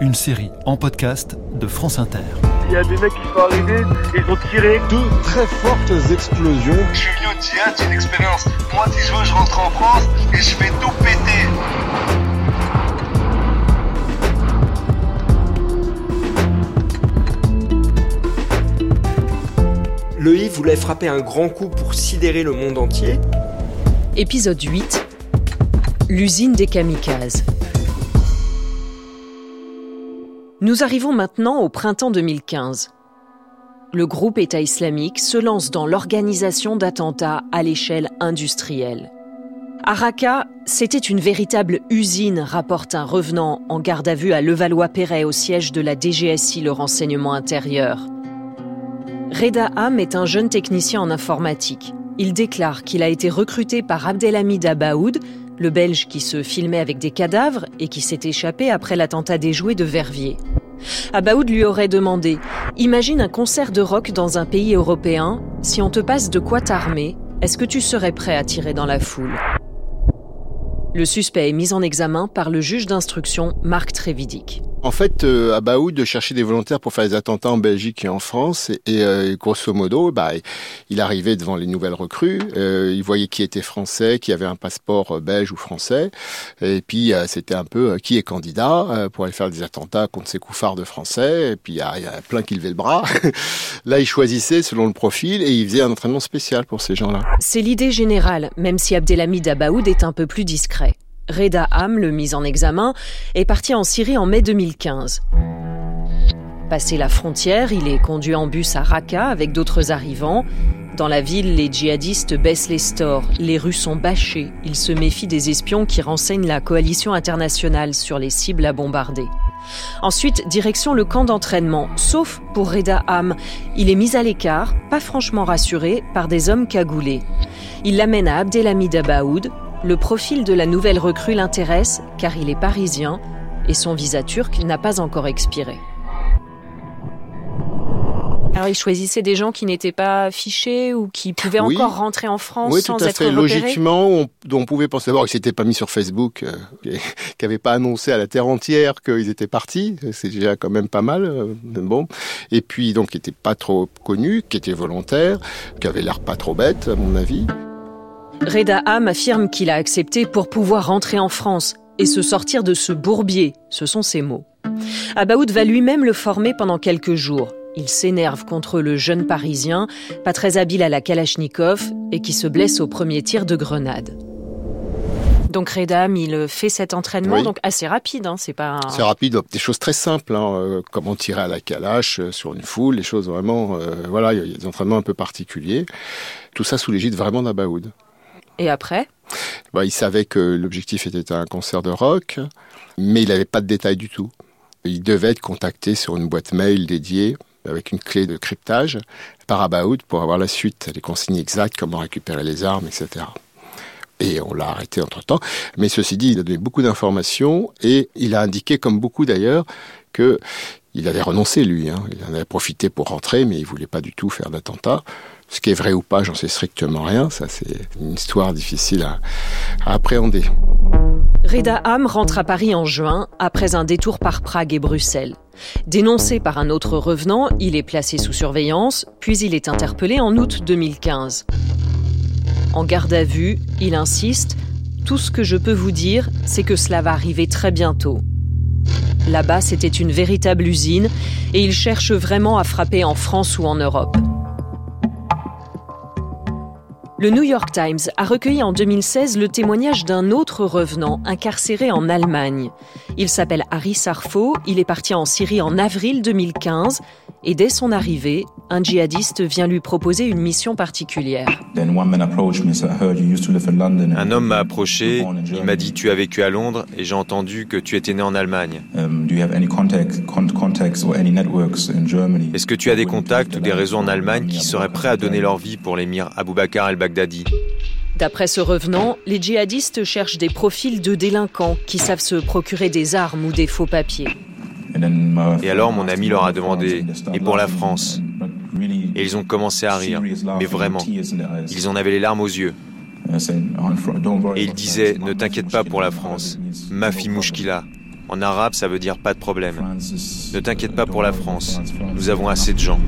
Une série en podcast de France Inter. Il y a des mecs qui sont arrivés, ils ont tiré. Deux très fortes explosions. Je suis venu au une expérience. Moi, si je veux, je rentre en France et je fais tout péter. Le I voulait frapper un grand coup pour sidérer le monde entier. Épisode 8 L'usine des kamikazes. Nous arrivons maintenant au printemps 2015. Le groupe État islamique se lance dans l'organisation d'attentats à l'échelle industrielle. À Raqqa, c'était une véritable usine, rapporte un revenant en garde à vue à Levallois-Perret au siège de la DGSI, le renseignement intérieur. Reda Ham est un jeune technicien en informatique. Il déclare qu'il a été recruté par Abdelhamid Abaoud, le Belge qui se filmait avec des cadavres et qui s'est échappé après l'attentat déjoué de Verviers. Abaoud lui aurait demandé Imagine un concert de rock dans un pays européen, si on te passe de quoi t'armer, est-ce que tu serais prêt à tirer dans la foule? Le suspect est mis en examen par le juge d'instruction Marc Trévidic. En fait, euh, Abaoud cherchait des volontaires pour faire des attentats en Belgique et en France. Et, euh, grosso modo, bah, il arrivait devant les nouvelles recrues. Euh, il voyait qui était français, qui avait un passeport euh, belge ou français. Et puis, euh, c'était un peu qui est candidat pour aller faire des attentats contre ces couffards de français. Et puis, il y, a, il y a plein qui levaient le bras. Là, il choisissait selon le profil et il faisait un entraînement spécial pour ces gens-là. C'est l'idée générale, même si Abdelhamid Abaoud est un peu plus discret. Reda Ham, le mis en examen, est parti en Syrie en mai 2015. Passé la frontière, il est conduit en bus à Raqqa avec d'autres arrivants. Dans la ville, les djihadistes baissent les stores, les rues sont bâchées. Ils se méfient des espions qui renseignent la coalition internationale sur les cibles à bombarder. Ensuite, direction le camp d'entraînement, sauf pour Reda Ham. Il est mis à l'écart, pas franchement rassuré, par des hommes cagoulés. Il l'amène à Abdelhamid Abaoud, le profil de la nouvelle recrue l'intéresse car il est parisien et son visa turc n'a pas encore expiré. Alors il choisissait des gens qui n'étaient pas fichés ou qui pouvaient Oui. encore rentrer en France Oui, sans tout à être fait. repérés. Logiquement, on, on pouvait penser d'abord qu'ils s'étaient pas mis sur Facebook, euh, qui n'avaient pas annoncé à la terre entière qu'ils étaient partis. C'est déjà quand même pas mal. euh, bon. Et puis, donc, qui n'étaient pas trop connus, qui étaient volontaires, qui avaient l'air pas trop bêtes, à mon avis. Reda Ham affirme qu'il a accepté pour pouvoir rentrer en France et se sortir de ce bourbier, ce sont ses mots. Abaoud va lui-même le former pendant quelques jours. Il s'énerve contre le jeune Parisien, pas très habile à la Kalachnikov et qui se blesse au premier tir de grenade. Donc Reda Ham, il fait cet entraînement, Oui. donc assez rapide, hein, c'est pas un... C'est rapide, des choses très simples, hein, euh, comment tirer à la calache euh, sur une foule, des choses vraiment, euh, voilà, il y a des entraînements un peu particuliers. Tout ça sous l'égide vraiment d'Abaoud. Et après? Bah, il savait que l'objectif était un concert de rock, mais il n'avait pas de détails du tout. Il devait être contacté sur une boîte mail dédiée avec une clé de cryptage par Abaoud pour avoir la suite, les consignes exactes, comment récupérer les armes, etc. Et on l'a arrêté entre-temps. Mais ceci dit, il a donné beaucoup d'informations et il a indiqué, comme beaucoup d'ailleurs, que il avait renoncé, lui. Hein. Il en avait profité pour rentrer, mais il voulait pas du tout faire d'attentat. Ce qui est vrai ou pas, j'en sais strictement rien. Ça, c'est une histoire difficile à, à appréhender. Reda Ham rentre à Paris en juin, après un détour par Prague et Bruxelles. Dénoncé par un autre revenant, il est placé sous surveillance, puis il est interpellé en août 2015. En garde à vue, il insiste Tout ce que je peux vous dire, c'est que cela va arriver très bientôt. Là-bas, c'était une véritable usine et il cherche vraiment à frapper en France ou en Europe. Le New York Times a recueilli en 2016 le témoignage d'un autre revenant incarcéré en Allemagne. Il s'appelle Harry Sarfo, il est parti en Syrie en avril 2015 et dès son arrivée, un djihadiste vient lui proposer une mission particulière. Un homme m'a approché, il m'a dit tu as vécu à Londres et j'ai entendu que tu étais né en Allemagne. Um, Est-ce que tu as des contacts ou des réseaux en Allemagne qui seraient prêts à donner leur vie pour l'émir Abu Bakr el-Baghdadi D'après ce revenant, les djihadistes cherchent des profils de délinquants qui savent se procurer des armes ou des faux papiers. Et alors mon ami leur a demandé, et pour la France? Et ils ont commencé à rire, mais vraiment, ils en avaient les larmes aux yeux. Et ils disaient, ne t'inquiète pas pour la France, Mafi Mouchkila. En arabe, ça veut dire pas de problème. Ne t'inquiète pas pour la France, nous avons assez de gens.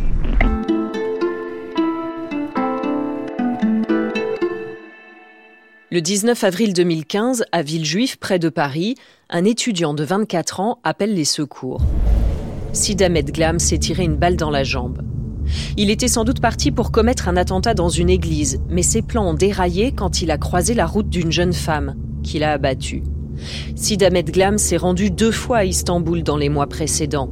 Le 19 avril 2015, à Villejuif, près de Paris, un étudiant de 24 ans appelle les secours. Sid Ahmed Glam s'est tiré une balle dans la jambe. Il était sans doute parti pour commettre un attentat dans une église, mais ses plans ont déraillé quand il a croisé la route d'une jeune femme, qu'il a abattue. Sid Ahmed Glam s'est rendu deux fois à Istanbul dans les mois précédents.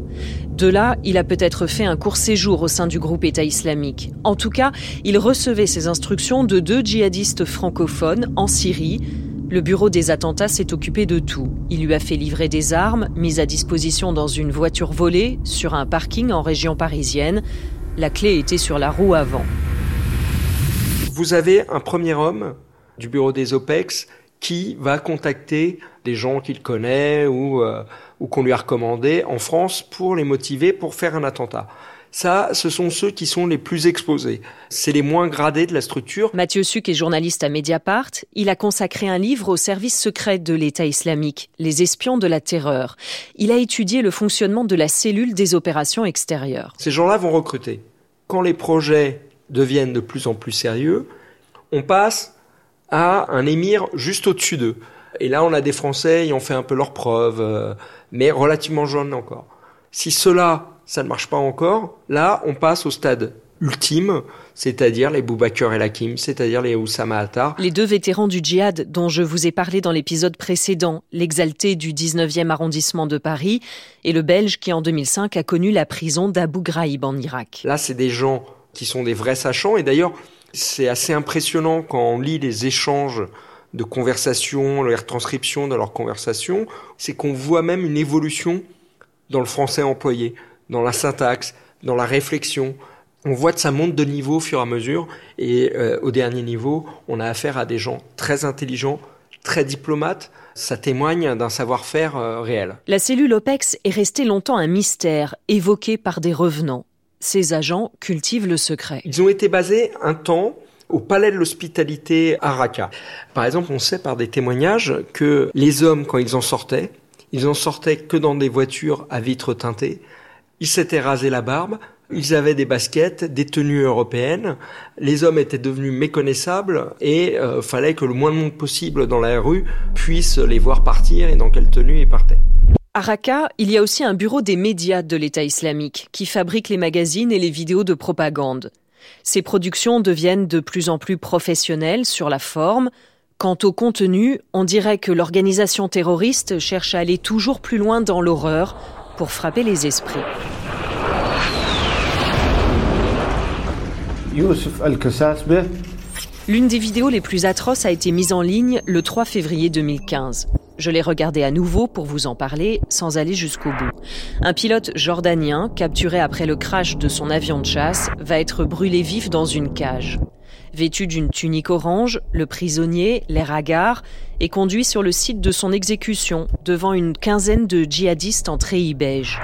De là, il a peut-être fait un court séjour au sein du groupe État islamique. En tout cas, il recevait ses instructions de deux djihadistes francophones en Syrie. Le bureau des attentats s'est occupé de tout. Il lui a fait livrer des armes, mises à disposition dans une voiture volée, sur un parking en région parisienne. La clé était sur la roue avant. Vous avez un premier homme du bureau des OPEX qui va contacter des gens qu'il connaît ou, euh, ou qu'on lui a recommandé en France pour les motiver pour faire un attentat. Ça, ce sont ceux qui sont les plus exposés. C'est les moins gradés de la structure. Mathieu Suc est journaliste à Mediapart. Il a consacré un livre au service secret de l'État islamique, Les espions de la terreur. Il a étudié le fonctionnement de la cellule des opérations extérieures. Ces gens-là vont recruter. Quand les projets deviennent de plus en plus sérieux, on passe à un émir juste au-dessus d'eux. Et là, on a des Français, ils ont fait un peu leurs preuves, euh, mais relativement jeunes encore. Si cela, ça ne marche pas encore, là, on passe au stade ultime, c'est-à-dire les Boubaker et Lakim, c'est-à-dire les Oussama Attar. Les deux vétérans du djihad dont je vous ai parlé dans l'épisode précédent, l'exalté du 19e arrondissement de Paris et le Belge qui en 2005 a connu la prison d'Abu Ghraib en Irak. Là, c'est des gens qui sont des vrais sachants et d'ailleurs, c'est assez impressionnant quand on lit les échanges de conversation, les retranscriptions de leurs conversations, c'est qu'on voit même une évolution dans le français employé, dans la syntaxe, dans la réflexion. On voit que ça monte de niveau au fur et à mesure, et euh, au dernier niveau, on a affaire à des gens très intelligents, très diplomates. Ça témoigne d'un savoir-faire euh, réel. La cellule OPEX est restée longtemps un mystère, évoqué par des revenants. Ces agents cultivent le secret. Ils ont été basés un temps au palais de l'hospitalité à Raqqa. Par exemple, on sait par des témoignages que les hommes, quand ils en sortaient, ils en sortaient que dans des voitures à vitres teintées. Ils s'étaient rasés la barbe. Ils avaient des baskets, des tenues européennes. Les hommes étaient devenus méconnaissables et euh, fallait que le moins de monde possible dans la rue puisse les voir partir et dans quelle tenue ils partaient. À Raqqa, il y a aussi un bureau des médias de l'État islamique qui fabrique les magazines et les vidéos de propagande. Ces productions deviennent de plus en plus professionnelles sur la forme. Quant au contenu, on dirait que l'organisation terroriste cherche à aller toujours plus loin dans l'horreur pour frapper les esprits. L'une des vidéos les plus atroces a été mise en ligne le 3 février 2015. Je l'ai regardé à nouveau pour vous en parler sans aller jusqu'au bout. Un pilote jordanien, capturé après le crash de son avion de chasse, va être brûlé vif dans une cage. Vêtu d'une tunique orange, le prisonnier, l'air hagard, est conduit sur le site de son exécution devant une quinzaine de djihadistes en treillis beige.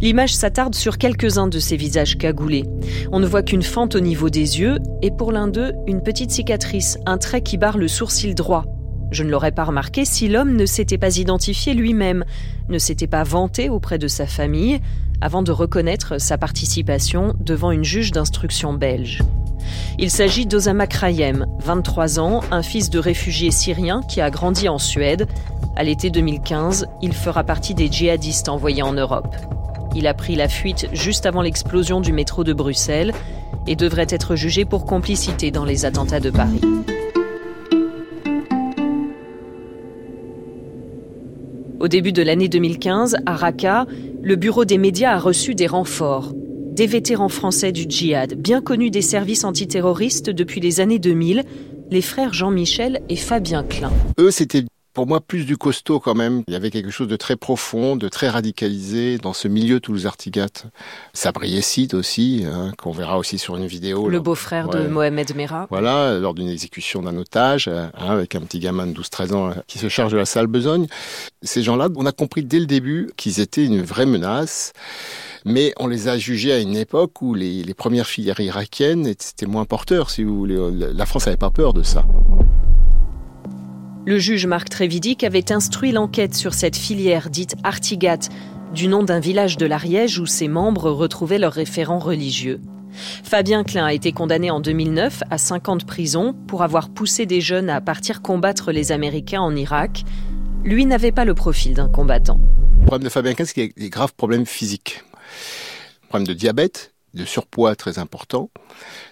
L'image s'attarde sur quelques-uns de ces visages cagoulés. On ne voit qu'une fente au niveau des yeux et pour l'un d'eux, une petite cicatrice, un trait qui barre le sourcil droit, je ne l'aurais pas remarqué si l'homme ne s'était pas identifié lui-même, ne s'était pas vanté auprès de sa famille, avant de reconnaître sa participation devant une juge d'instruction belge. Il s'agit d'Osama Krayem, 23 ans, un fils de réfugié syrien qui a grandi en Suède. À l'été 2015, il fera partie des djihadistes envoyés en Europe. Il a pris la fuite juste avant l'explosion du métro de Bruxelles et devrait être jugé pour complicité dans les attentats de Paris. Au début de l'année 2015, à Raqqa, le bureau des médias a reçu des renforts. Des vétérans français du djihad, bien connus des services antiterroristes depuis les années 2000, les frères Jean-Michel et Fabien Klein. Pour moi plus du costaud quand même. Il y avait quelque chose de très profond, de très radicalisé dans ce milieu Toulouse-Artigat. Sabri Essid aussi, hein, qu'on verra aussi sur une vidéo. Le beau-frère de Mohamed Merah. Voilà, lors d'une exécution d'un otage, hein, avec un petit gamin de 12-13 ans qui se charge de la salle besogne. Ces gens-là, on a compris dès le début qu'ils étaient une vraie menace mais on les a jugés à une époque où les, les premières filières irakiennes étaient moins porteurs, si vous voulez. La France n'avait pas peur de ça. Le juge Marc Trévidic avait instruit l'enquête sur cette filière dite Artigat, du nom d'un village de l'Ariège où ses membres retrouvaient leurs référents religieux. Fabien Klein a été condamné en 2009 à 5 ans de prison pour avoir poussé des jeunes à partir combattre les Américains en Irak. Lui n'avait pas le profil d'un combattant. Le problème de Fabien Klein, c'est qu'il a des graves problèmes physiques. Problème de diabète, de surpoids très important.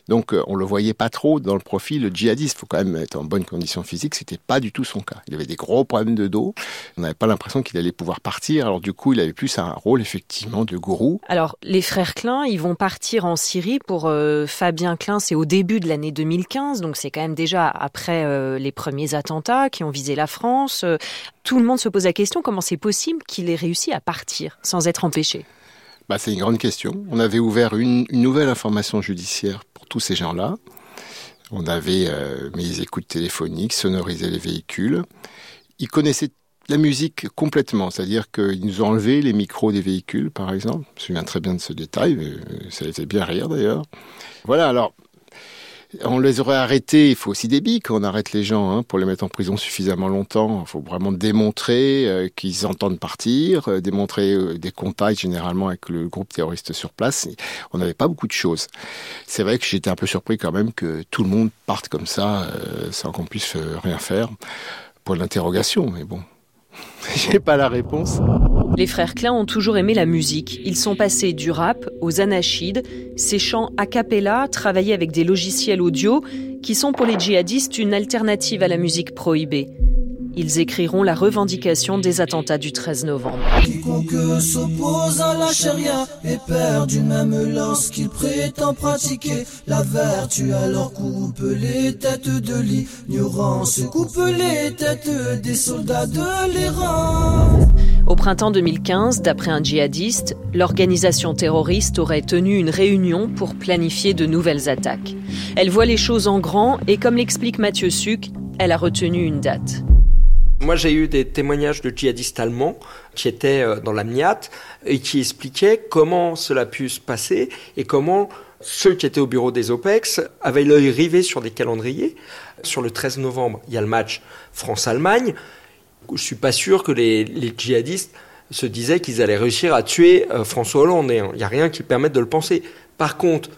Donc euh, on le voyait pas trop dans le profil djihadiste. Il faut quand même être en bonne condition physique. C'était pas du tout son cas. Il avait des gros problèmes de dos. On n'avait pas l'impression qu'il allait pouvoir partir. Alors du coup, il avait plus un rôle effectivement de gourou. Alors les frères Klein, ils vont partir en Syrie pour euh, Fabien Klein. C'est au début de l'année 2015, donc c'est quand même déjà après euh, les premiers attentats qui ont visé la France. tout le monde se pose la question comment c'est possible qu'il ait réussi à partir sans être empêché? Bah, c'est une grande question. On avait ouvert une, nouvelle information judiciaire pour tous ces gens-là. On avait euh, mis les écoutes téléphoniques, sonorisé les véhicules. Ils connaissaient la musique complètement, c'est-à-dire qu'ils nous ont enlevé les micros des véhicules, par exemple. Je me souviens très bien de ce détail, ça les fait bien rire d'ailleurs. Voilà, alors on les aurait arrêtés. Il faut aussi des billes quand on arrête les gens hein, pour les mettre en prison suffisamment longtemps. Il faut vraiment démontrer euh, qu'ils entendent partir, euh, démontrer euh, des contacts généralement avec le groupe terroriste sur place. on n'avait pas beaucoup de choses. C'est vrai que j'étais un peu surpris quand même que tout le monde parte comme ça sans qu'on puisse rien faire. pour l'interrogation, mais bon, j'ai pas la réponse. Les frères Klein ont toujours aimé la musique. Ils sont passés du rap aux anachides, ces chants a cappella travaillés avec des logiciels audio qui sont pour les djihadistes une alternative à la musique prohibée. Ils écriront la revendication des attentats du 13 novembre. Quiconque s'oppose à la charia même prétend pratiquer la vertu. Alors coupe les têtes de l'ignorance, coupe les têtes des soldats de. Au printemps 2015, d'après un djihadiste, l'organisation terroriste aurait tenu une réunion pour planifier de nouvelles attaques. Elle voit les choses en grand et comme l'explique Mathieu Suc, elle a retenu une date. Moi, j'ai eu des témoignages de djihadistes allemands qui étaient euh, dans la MIAT et qui expliquaient comment cela a pu se passer et comment ceux qui étaient au bureau des OPEX avaient l'œil rivé sur des calendriers. Sur le 13 novembre, il y a le match France-Allemagne. Je suis pas sûr que les, djihadistes se disaient qu'ils allaient réussir à tuer euh, François Hollande. Il n'y a rien qui permette de le penser. Par contre,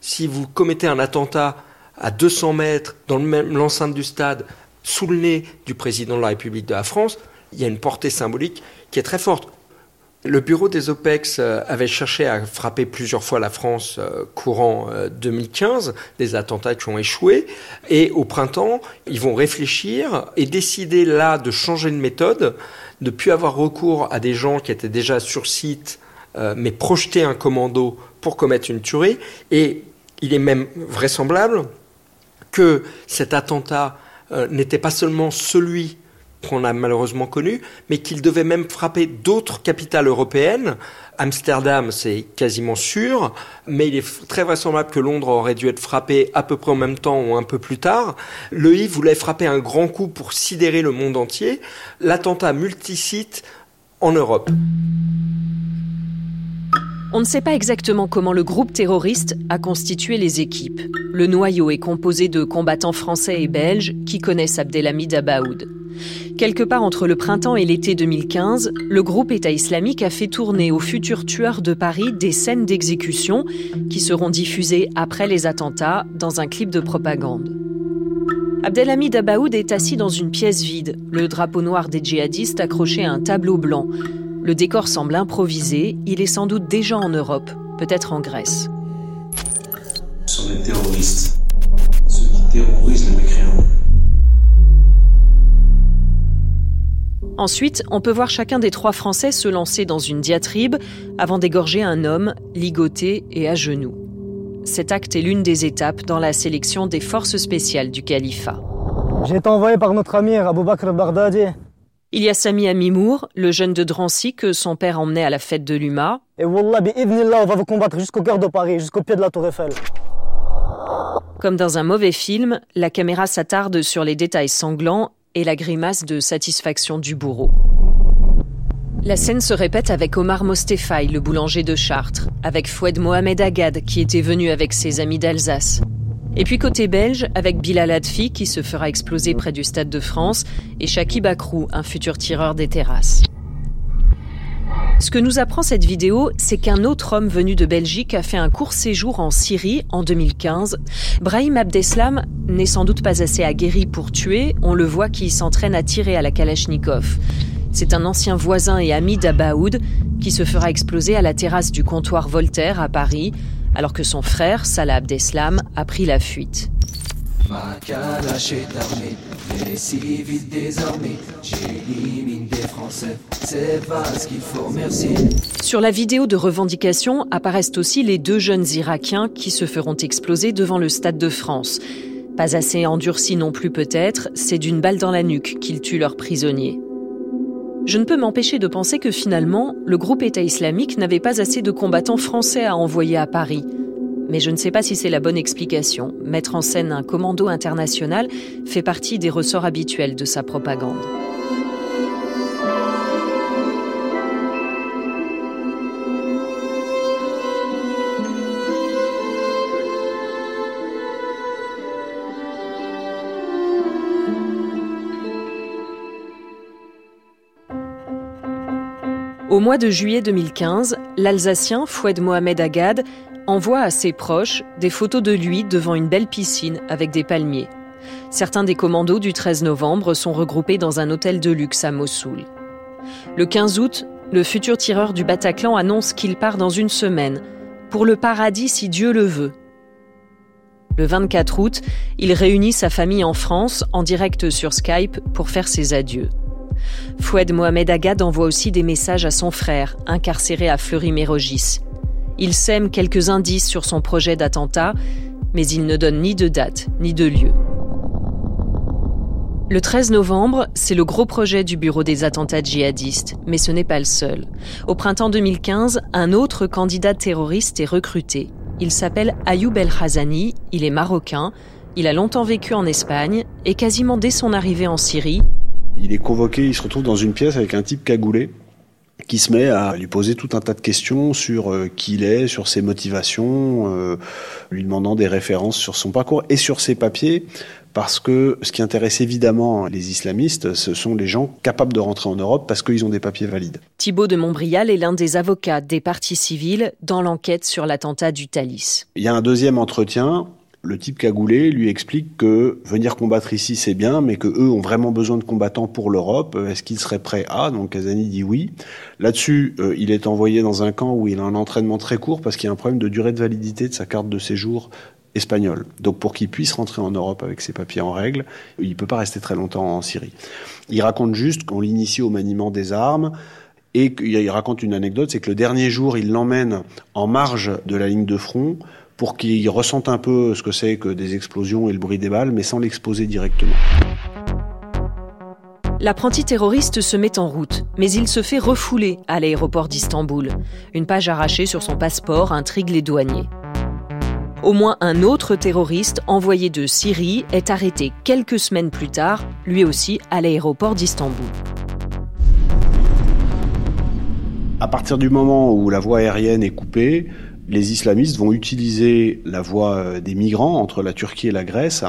si vous commettez un attentat à 200 mètres dans l'enceinte du stade sous le nez du président de la République de la France, il y a une portée symbolique qui est très forte. Le bureau des OPEX euh, avait cherché à frapper plusieurs fois la France euh, courant 2015, euh, des attentats qui ont échoué, et au printemps, ils vont réfléchir et décider là de changer de méthode, de plus avoir recours à des gens qui étaient déjà sur site, mais projeter un commando pour commettre une tuerie, et il est même vraisemblable que cet attentat n'était pas seulement celui qu'on a malheureusement connu, mais qu'il devait même frapper d'autres capitales européennes. Amsterdam, c'est quasiment sûr, mais il est très vraisemblable que Londres aurait dû être frappé à peu près en même temps ou un peu plus tard. Le I voulait frapper un grand coup pour sidérer le monde entier. L'attentat multisite en Europe. On ne sait pas exactement comment le groupe terroriste a constitué les équipes. Le noyau est composé de combattants français et belges qui connaissent Abdelhamid Abaoud. Quelque part entre le printemps et l'été 2015, le groupe État islamique a fait tourner aux futurs tueurs de Paris des scènes d'exécution qui seront diffusées après les attentats dans un clip de propagande. Abdelhamid Abaoud est assis dans une pièce vide, le drapeau noir des djihadistes accroché à un tableau blanc. Le décor semble improvisé, il est sans doute déjà en Europe, peut-être en Grèce. Ce sont des terroristes, ceux qui terrorisent les mécréants. Ensuite, on peut voir chacun des trois Français se lancer dans une diatribe avant d'égorger un homme, ligoté et à genoux. Cet acte est l'une des étapes dans la sélection des forces spéciales du califat. J'ai été envoyé par notre ami Abou Bakr al-Baghdadi Il y a Sami Amimour, le jeune de Drancy que son père emmenait à la fête de l'UMA. Et Wallah, on va vous combattre jusqu'au cœur de Paris, jusqu'au pied de la Tour Eiffel. Comme dans un mauvais film, la caméra s'attarde sur les détails sanglants et la grimace de satisfaction du bourreau. La scène se répète avec Omar Mostefai, le boulanger de Chartres, avec Foued Mohamed Agad, qui était venu avec ses amis d'Alsace, et puis côté belge, avec Bilal Adfi qui se fera exploser près du Stade de France et Shaki Bakrou, un futur tireur des terrasses. Ce que nous apprend cette vidéo, c'est qu'un autre homme venu de Belgique a fait un court séjour en Syrie en 2015. Brahim Abdeslam n'est sans doute pas assez aguerri pour tuer, on le voit qui s'entraîne à tirer à la Kalachnikov. C'est un ancien voisin et ami d'Abaoud qui se fera exploser à la terrasse du comptoir Voltaire à Paris alors que son frère, Salah Abdeslam, a pris la fuite. Sur la vidéo de revendication apparaissent aussi les deux jeunes Irakiens qui se feront exploser devant le Stade de France. Pas assez endurcis non plus peut-être, c'est d'une balle dans la nuque qu'ils tuent leurs prisonniers. Je ne peux m'empêcher de penser que finalement, le groupe État islamique n'avait pas assez de combattants français à envoyer à Paris. Mais je ne sais pas si c'est la bonne explication. Mettre en scène un commando international fait partie des ressorts habituels de sa propagande. Au mois de juillet 2015, l'Alsacien Foued Mohamed Agad envoie à ses proches des photos de lui devant une belle piscine avec des palmiers. Certains des commandos du 13 novembre sont regroupés dans un hôtel de luxe à Mossoul. Le 15 août, le futur tireur du Bataclan annonce qu'il part dans une semaine, pour le paradis si Dieu le veut. Le 24 août, il réunit sa famille en France en direct sur Skype pour faire ses adieux. Foued Mohamed Agad envoie aussi des messages à son frère, incarcéré à Fleury-Mérogis. Il sème quelques indices sur son projet d'attentat, mais il ne donne ni de date ni de lieu. Le 13 novembre, c'est le gros projet du Bureau des attentats djihadistes, mais ce n'est pas le seul. Au printemps 2015, un autre candidat terroriste est recruté. Il s'appelle Ayoub El Hazani, il est marocain, il a longtemps vécu en Espagne et quasiment dès son arrivée en Syrie, il est convoqué, il se retrouve dans une pièce avec un type cagoulé qui se met à lui poser tout un tas de questions sur euh, qui il est, sur ses motivations, euh, lui demandant des références sur son parcours et sur ses papiers, parce que ce qui intéresse évidemment les islamistes, ce sont les gens capables de rentrer en Europe parce qu'ils ont des papiers valides. Thibault de Montbrial est l'un des avocats des partis civils dans l'enquête sur l'attentat du Thalys. Il y a un deuxième entretien le type cagoulé lui explique que venir combattre ici c'est bien, mais que eux ont vraiment besoin de combattants pour l'Europe. Est-ce qu'ils seraient prêts à? Donc Kazani dit oui. Là-dessus, euh, il est envoyé dans un camp où il a un entraînement très court parce qu'il y a un problème de durée de validité de sa carte de séjour espagnole. Donc pour qu'il puisse rentrer en Europe avec ses papiers en règle, il peut pas rester très longtemps en Syrie. Il raconte juste qu'on l'initie au maniement des armes. Et il raconte une anecdote, c'est que le dernier jour, il l'emmène en marge de la ligne de front pour qu'il ressente un peu ce que c'est que des explosions et le bruit des balles, mais sans l'exposer directement. L'apprenti terroriste se met en route, mais il se fait refouler à l'aéroport d'Istanbul. Une page arrachée sur son passeport intrigue les douaniers. Au moins un autre terroriste envoyé de Syrie est arrêté quelques semaines plus tard, lui aussi à l'aéroport d'Istanbul. À partir du moment où la voie aérienne est coupée, les islamistes vont utiliser la voie euh, des migrants entre la Turquie et la Grèce.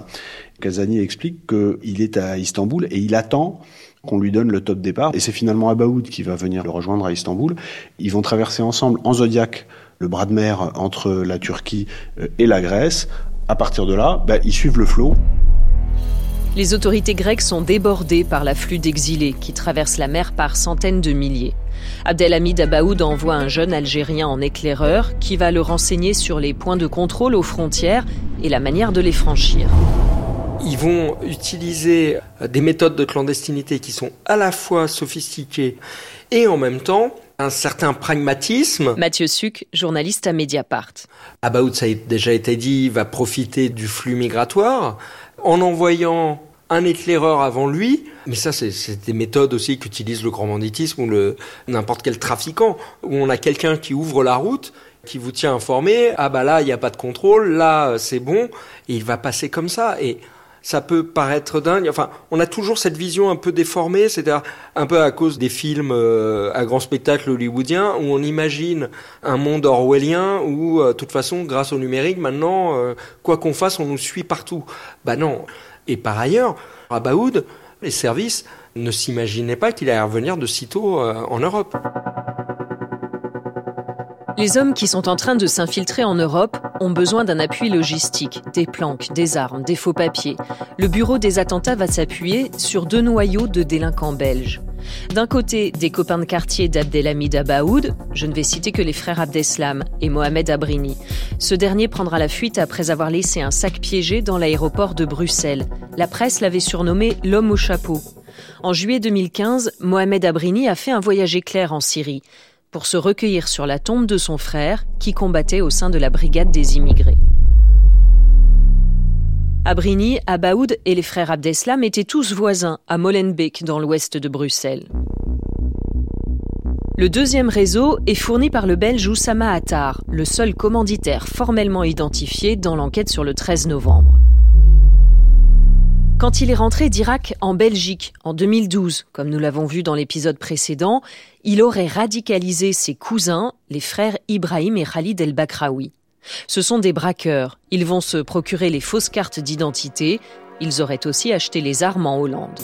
Kazani explique qu'il est à Istanbul et il attend qu'on lui donne le top départ. Et c'est finalement Abaoud qui va venir le rejoindre à Istanbul. Ils vont traverser ensemble en Zodiac le bras de mer entre la Turquie euh, et la Grèce. À partir de là, bah, ils suivent le flot. Les autorités grecques sont débordées par l'afflux d'exilés qui traversent la mer par centaines de milliers. Abdelhamid Abaoud envoie un jeune Algérien en éclaireur qui va le renseigner sur les points de contrôle aux frontières et la manière de les franchir. Ils vont utiliser des méthodes de clandestinité qui sont à la fois sophistiquées et en même temps un certain pragmatisme. Mathieu Suc, journaliste à Mediapart. Abaoud, ça a déjà été dit, va profiter du flux migratoire en envoyant un éclaireur avant lui. Mais ça, c'est des méthodes aussi qu'utilise le grand banditisme ou le n'importe quel trafiquant, où on a quelqu'un qui ouvre la route qui vous tient informé, ah bah là, il n'y a pas de contrôle, là, c'est bon, et il va passer comme ça. Et ça peut paraître dingue. Enfin, on a toujours cette vision un peu déformée, c'est-à-dire un peu à cause des films euh, à grand spectacle hollywoodiens où on imagine un monde orwellien où, euh, de toute façon, grâce au numérique, maintenant, euh, quoi qu'on fasse, on nous suit partout. Bah non. Et par ailleurs, à les services ne s'imaginaient pas qu'il allait revenir de sitôt en Europe. Les hommes qui sont en train de s'infiltrer en Europe ont besoin d'un appui logistique, des planques, des armes, des faux papiers. Le bureau des attentats va s'appuyer sur deux noyaux de délinquants belges. D'un côté, des copains de quartier d'Abdelhamid Abaoud, je ne vais citer que les frères Abdeslam et Mohamed Abrini. Ce dernier prendra la fuite après avoir laissé un sac piégé dans l'aéroport de Bruxelles. La presse l'avait surnommé l'homme au chapeau. En juillet 2015, Mohamed Abrini a fait un voyage éclair en Syrie pour se recueillir sur la tombe de son frère qui combattait au sein de la brigade des immigrés. Abrini, Abaoud et les frères Abdeslam étaient tous voisins à Molenbeek dans l'ouest de Bruxelles. Le deuxième réseau est fourni par le Belge Oussama Attar, le seul commanditaire formellement identifié dans l'enquête sur le 13 novembre. Quand il est rentré d'Irak en Belgique en 2012, comme nous l'avons vu dans l'épisode précédent, il aurait radicalisé ses cousins, les frères Ibrahim et Khalid El Bakraoui. Ce sont des braqueurs. Ils vont se procurer les fausses cartes d'identité. Ils auraient aussi acheté les armes en Hollande.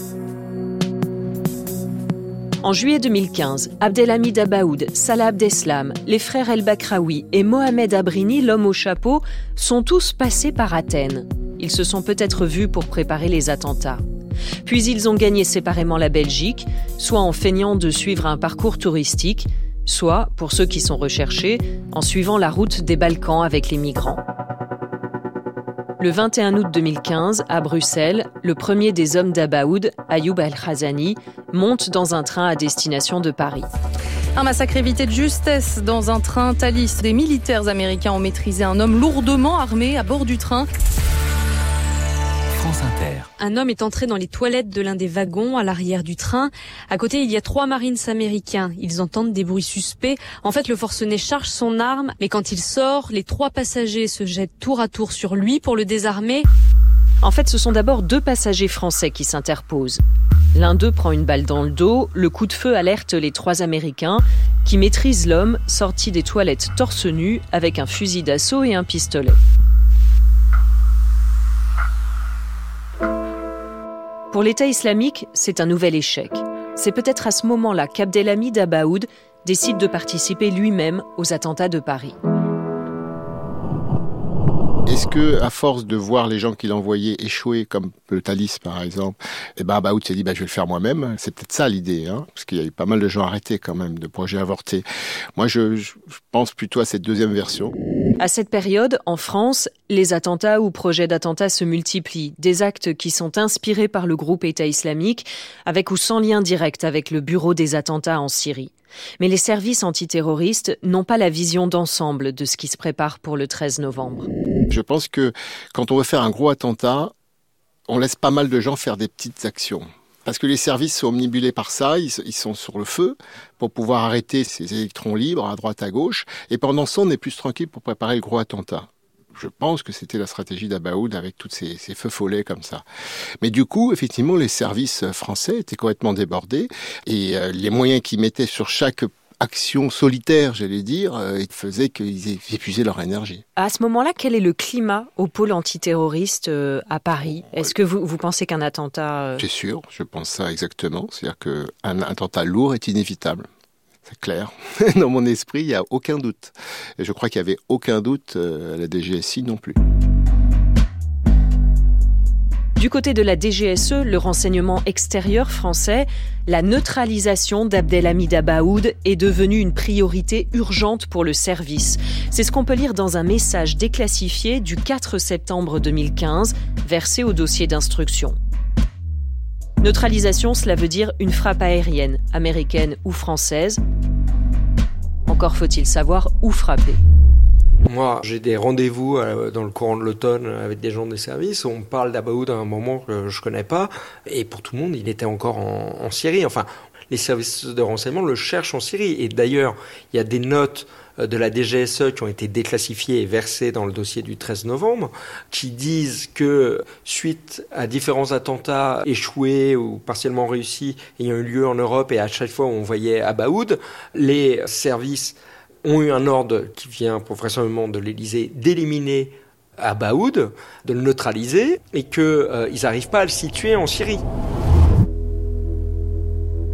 En juillet 2015, Abdelhamid Abaoud, Salah Abdeslam, les frères El Bakraoui et Mohamed Abrini, l'homme au chapeau, sont tous passés par Athènes. Ils se sont peut-être vus pour préparer les attentats. Puis ils ont gagné séparément la Belgique, soit en feignant de suivre un parcours touristique, soit, pour ceux qui sont recherchés, en suivant la route des Balkans avec les migrants. Le 21 août 2015, à Bruxelles, le premier des hommes d'Abaoud, Ayoub Al-Khazani, monte dans un train à destination de Paris. Un massacre évité de justesse dans un train Thalys. Des militaires américains ont maîtrisé un homme lourdement armé à bord du train. Un homme est entré dans les toilettes de l'un des wagons à l'arrière du train. À côté, il y a trois marines américains. Ils entendent des bruits suspects. En fait, le forcené charge son arme, mais quand il sort, les trois passagers se jettent tour à tour sur lui pour le désarmer. En fait, ce sont d'abord deux passagers français qui s'interposent. L'un d'eux prend une balle dans le dos, le coup de feu alerte les trois Américains, qui maîtrisent l'homme sorti des toilettes torse nu avec un fusil d'assaut et un pistolet. Pour l'État islamique, c'est un nouvel échec. C'est peut-être à ce moment-là qu'Abdelhamid Abaoud décide de participer lui-même aux attentats de Paris. Est-ce que, à force de voir les gens qu'il envoyait échouer, comme le Thalys par exemple, eh ben Abaoud s'est dit bah, je vais le faire moi-même. C'est peut-être ça l'idée, hein, parce qu'il y a eu pas mal de gens arrêtés quand même, de projets avortés. Moi, je, je pense plutôt à cette deuxième version. À cette période, en France, les attentats ou projets d'attentats se multiplient, des actes qui sont inspirés par le groupe État islamique, avec ou sans lien direct avec le bureau des attentats en Syrie. Mais les services antiterroristes n'ont pas la vision d'ensemble de ce qui se prépare pour le 13 novembre. Je pense que quand on veut faire un gros attentat, on laisse pas mal de gens faire des petites actions. Parce que les services sont omnibulés par ça, ils, sont sur le feu pour pouvoir arrêter ces électrons libres à droite à gauche. Et pendant temps, on est plus tranquille pour préparer le gros attentat je pense que c'était la stratégie d'Abaoud avec tous ces, ces, feux follets comme ça. Mais du coup, effectivement, les services français étaient complètement débordés et euh, les moyens qu'ils mettaient sur chaque action solitaire, j'allais dire, euh, faisait qu'ils épuisaient leur énergie. À ce moment-là, quel est le climat au pôle antiterroriste euh, à Paris? Est-ce que vous, vous pensez qu'un attentat... Euh, C'est sûr, je pense ça exactement. C'est-à-dire qu'un attentat lourd est inévitable. C'est clair. Dans mon esprit, il n'y a aucun doute. Et je crois qu'il n'y avait aucun doute à la DGSI non plus. Du côté de la DGSE, le renseignement extérieur français, la neutralisation d'Abdelhamid Abaoud est devenue une priorité urgente pour le service. C'est ce qu'on peut lire dans un message déclassifié du 4 septembre 2015, versé au dossier d'instruction. Neutralisation, cela veut dire une frappe aérienne, américaine ou française. Encore faut-il savoir où frapper. Moi, j'ai des rendez-vous euh, dans le courant de l'automne avec des gens des services. On parle d'Abaoud à un moment que je connais pas. Et pour tout le monde, il était encore en, en Syrie. Enfin, les services de renseignement le cherchent en Syrie. Et d'ailleurs, il y a des notes de la DGSE qui ont été déclassifiées et versées dans le dossier du 13 novembre, qui disent que suite à différents attentats échoués ou partiellement réussis ayant eu lieu en Europe et à chaque fois où on voyait Abaoud, les services ont eu un ordre qui vient vraisemblablement de l'Élysée d'éliminer Abaoud, de le neutraliser, et qu'ils euh, n'arrivent pas à le situer en Syrie.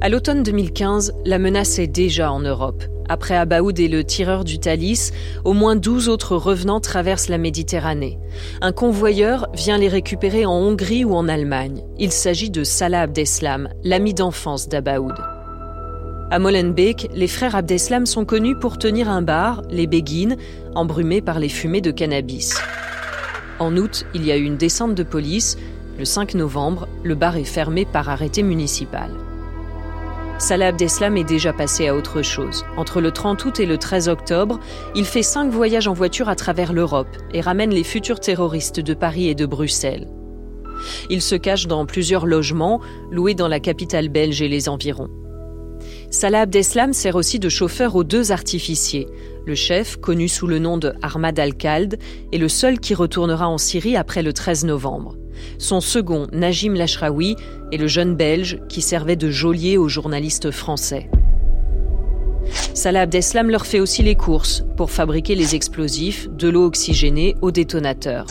À l'automne 2015, la menace est déjà en Europe. Après Abaoud et le tireur du Thalys, au moins 12 autres revenants traversent la Méditerranée. Un convoyeur vient les récupérer en Hongrie ou en Allemagne. Il s'agit de Salah Abdeslam, l'ami d'enfance d'Abaoud. À Molenbeek, les frères Abdeslam sont connus pour tenir un bar, les Béguines, embrumés par les fumées de cannabis. En août, il y a eu une descente de police. Le 5 novembre, le bar est fermé par arrêté municipal. Salah Abdeslam est déjà passé à autre chose. Entre le 30 août et le 13 octobre, il fait cinq voyages en voiture à travers l'Europe et ramène les futurs terroristes de Paris et de Bruxelles. Il se cache dans plusieurs logements loués dans la capitale belge et les environs. Salah Abdeslam sert aussi de chauffeur aux deux artificiers. Le chef, connu sous le nom de Ahmad al-Khaled, est le seul qui retournera en Syrie après le 13 novembre. Son second, Najim Lashraoui, est le jeune Belge qui servait de geôlier aux journalistes français. Salah Abdeslam leur fait aussi les courses pour fabriquer les explosifs, de l'eau oxygénée aux détonateurs.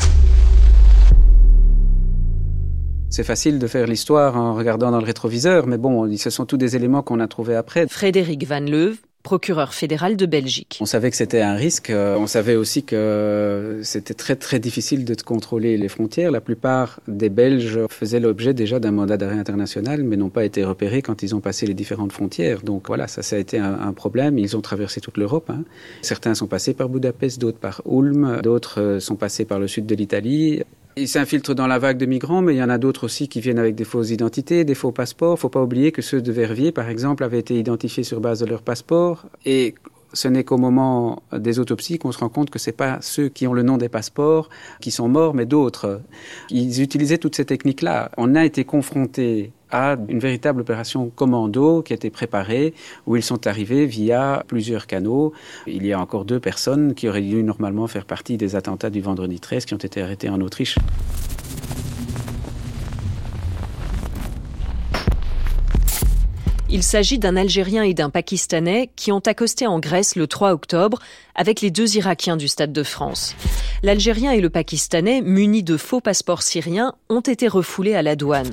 C'est facile de faire l'histoire en regardant dans le rétroviseur, mais bon, ce sont tous des éléments qu'on a trouvés après. Frédéric Van Leuve, procureur fédéral de Belgique. On savait que c'était un risque. Euh, on savait aussi que c'était très très difficile de contrôler les frontières. La plupart des Belges faisaient l'objet déjà d'un mandat d'arrêt international, mais n'ont pas été repérés quand ils ont passé les différentes frontières. Donc voilà, ça, a été un, problème. Ils ont traversé toute l'Europe. Hein. Certains sont passés par Budapest, d'autres par Ulm, d'autres euh, sont passés par le sud de l'Italie. Ils s'infiltrent dans la vague de migrants, mais il y en a d'autres aussi qui viennent avec des fausses identités, des faux passeports. Il ne faut pas oublier que ceux de Verviers, par exemple, avaient été identifiés sur base de leur passeport. Et ce n'est qu'au moment des autopsies qu'on se rend compte que ce n'est pas ceux qui ont le nom des passeports qui sont morts, mais d'autres. Ils utilisaient toutes ces techniques-là. On a été confrontés à une véritable opération commando qui a été préparée, où ils sont arrivés via plusieurs canaux. Il y a encore deux personnes qui auraient dû normalement faire partie des attentats du vendredi 13 qui ont été arrêtés en Autriche. Il s'agit d'un Algérien et d'un Pakistanais qui ont accosté en Grèce le 3 octobre avec les deux Irakiens du Stade de France. L'Algérien et le Pakistanais, munis de faux passeports syriens, ont été refoulés à la douane.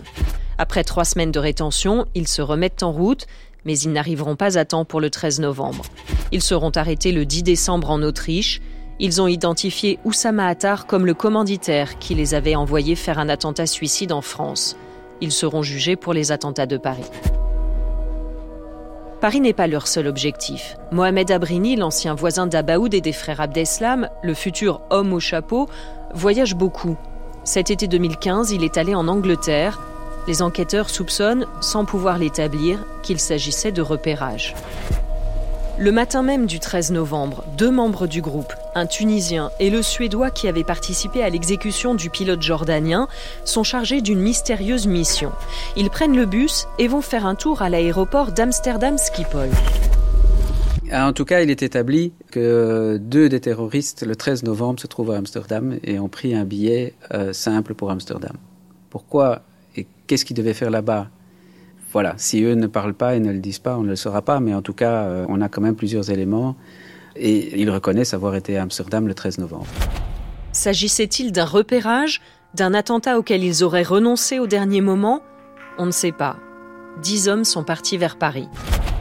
Après trois semaines de rétention, ils se remettent en route, mais ils n'arriveront pas à temps pour le 13 novembre. Ils seront arrêtés le 10 décembre en Autriche. Ils ont identifié Oussama Attar comme le commanditaire qui les avait envoyés faire un attentat suicide en France. Ils seront jugés pour les attentats de Paris. Paris n'est pas leur seul objectif. Mohamed Abrini, l'ancien voisin d'Abaoud et des frères Abdeslam, le futur homme au chapeau, voyage beaucoup. Cet été 2015, il est allé en Angleterre. Les enquêteurs soupçonnent, sans pouvoir l'établir, qu'il s'agissait de repérage. Le matin même du 13 novembre, deux membres du groupe, un Tunisien et le Suédois qui avait participé à l'exécution du pilote jordanien, sont chargés d'une mystérieuse mission. Ils prennent le bus et vont faire un tour à l'aéroport d'Amsterdam Schiphol. En tout cas, il est établi que deux des terroristes, le 13 novembre, se trouvent à Amsterdam et ont pris un billet euh, simple pour Amsterdam. Pourquoi qu'est-ce qu'ils devaient faire là-bas? Voilà, si eux ne parlent pas et ne le disent pas, on ne le saura pas, mais en tout cas, euh, on a quand même plusieurs éléments et ils reconnaissent avoir été à Amsterdam le 13 novembre. S'agissait-il d'un repérage, d'un attentat auquel ils auraient renoncé au dernier moment? On ne sait pas. Dix hommes sont partis vers Paris.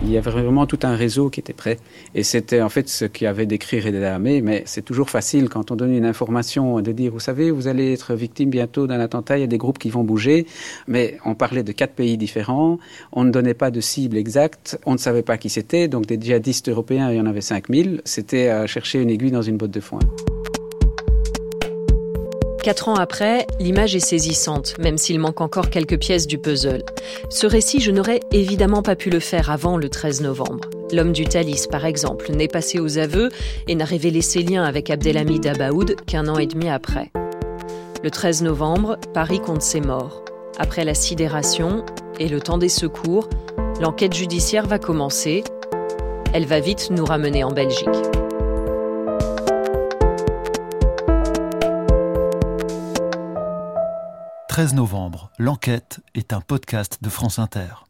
Il y avait vraiment tout un réseau qui était prêt. Et c'était en fait ce qu'avait décrit Reda mais c'est toujours facile quand on donne une information de dire, vous savez, vous allez être victime bientôt d'un attentat, il y a des groupes qui vont bouger, mais on parlait de quatre pays différents, on ne donnait pas de cible exacte, on ne savait pas qui c'était, donc des djihadistes européens, il y en avait 5000, c'était à chercher une aiguille dans une botte de foin. Quatre ans après, l'image est saisissante, même s'il manque encore quelques pièces du puzzle. Ce récit, je n'aurais évidemment pas pu le faire avant le 13 novembre. L'homme du Thalys, par exemple, n'est passé aux aveux et n'a révélé ses liens avec Abdelhamid Abaoud qu'un an et demi après. Le 13 novembre, Paris compte ses morts. Après la sidération et le temps des secours, l'enquête judiciaire va commencer. Elle va vite nous ramener en Belgique. « 13 novembre, l'enquête est un podcast de France Inter.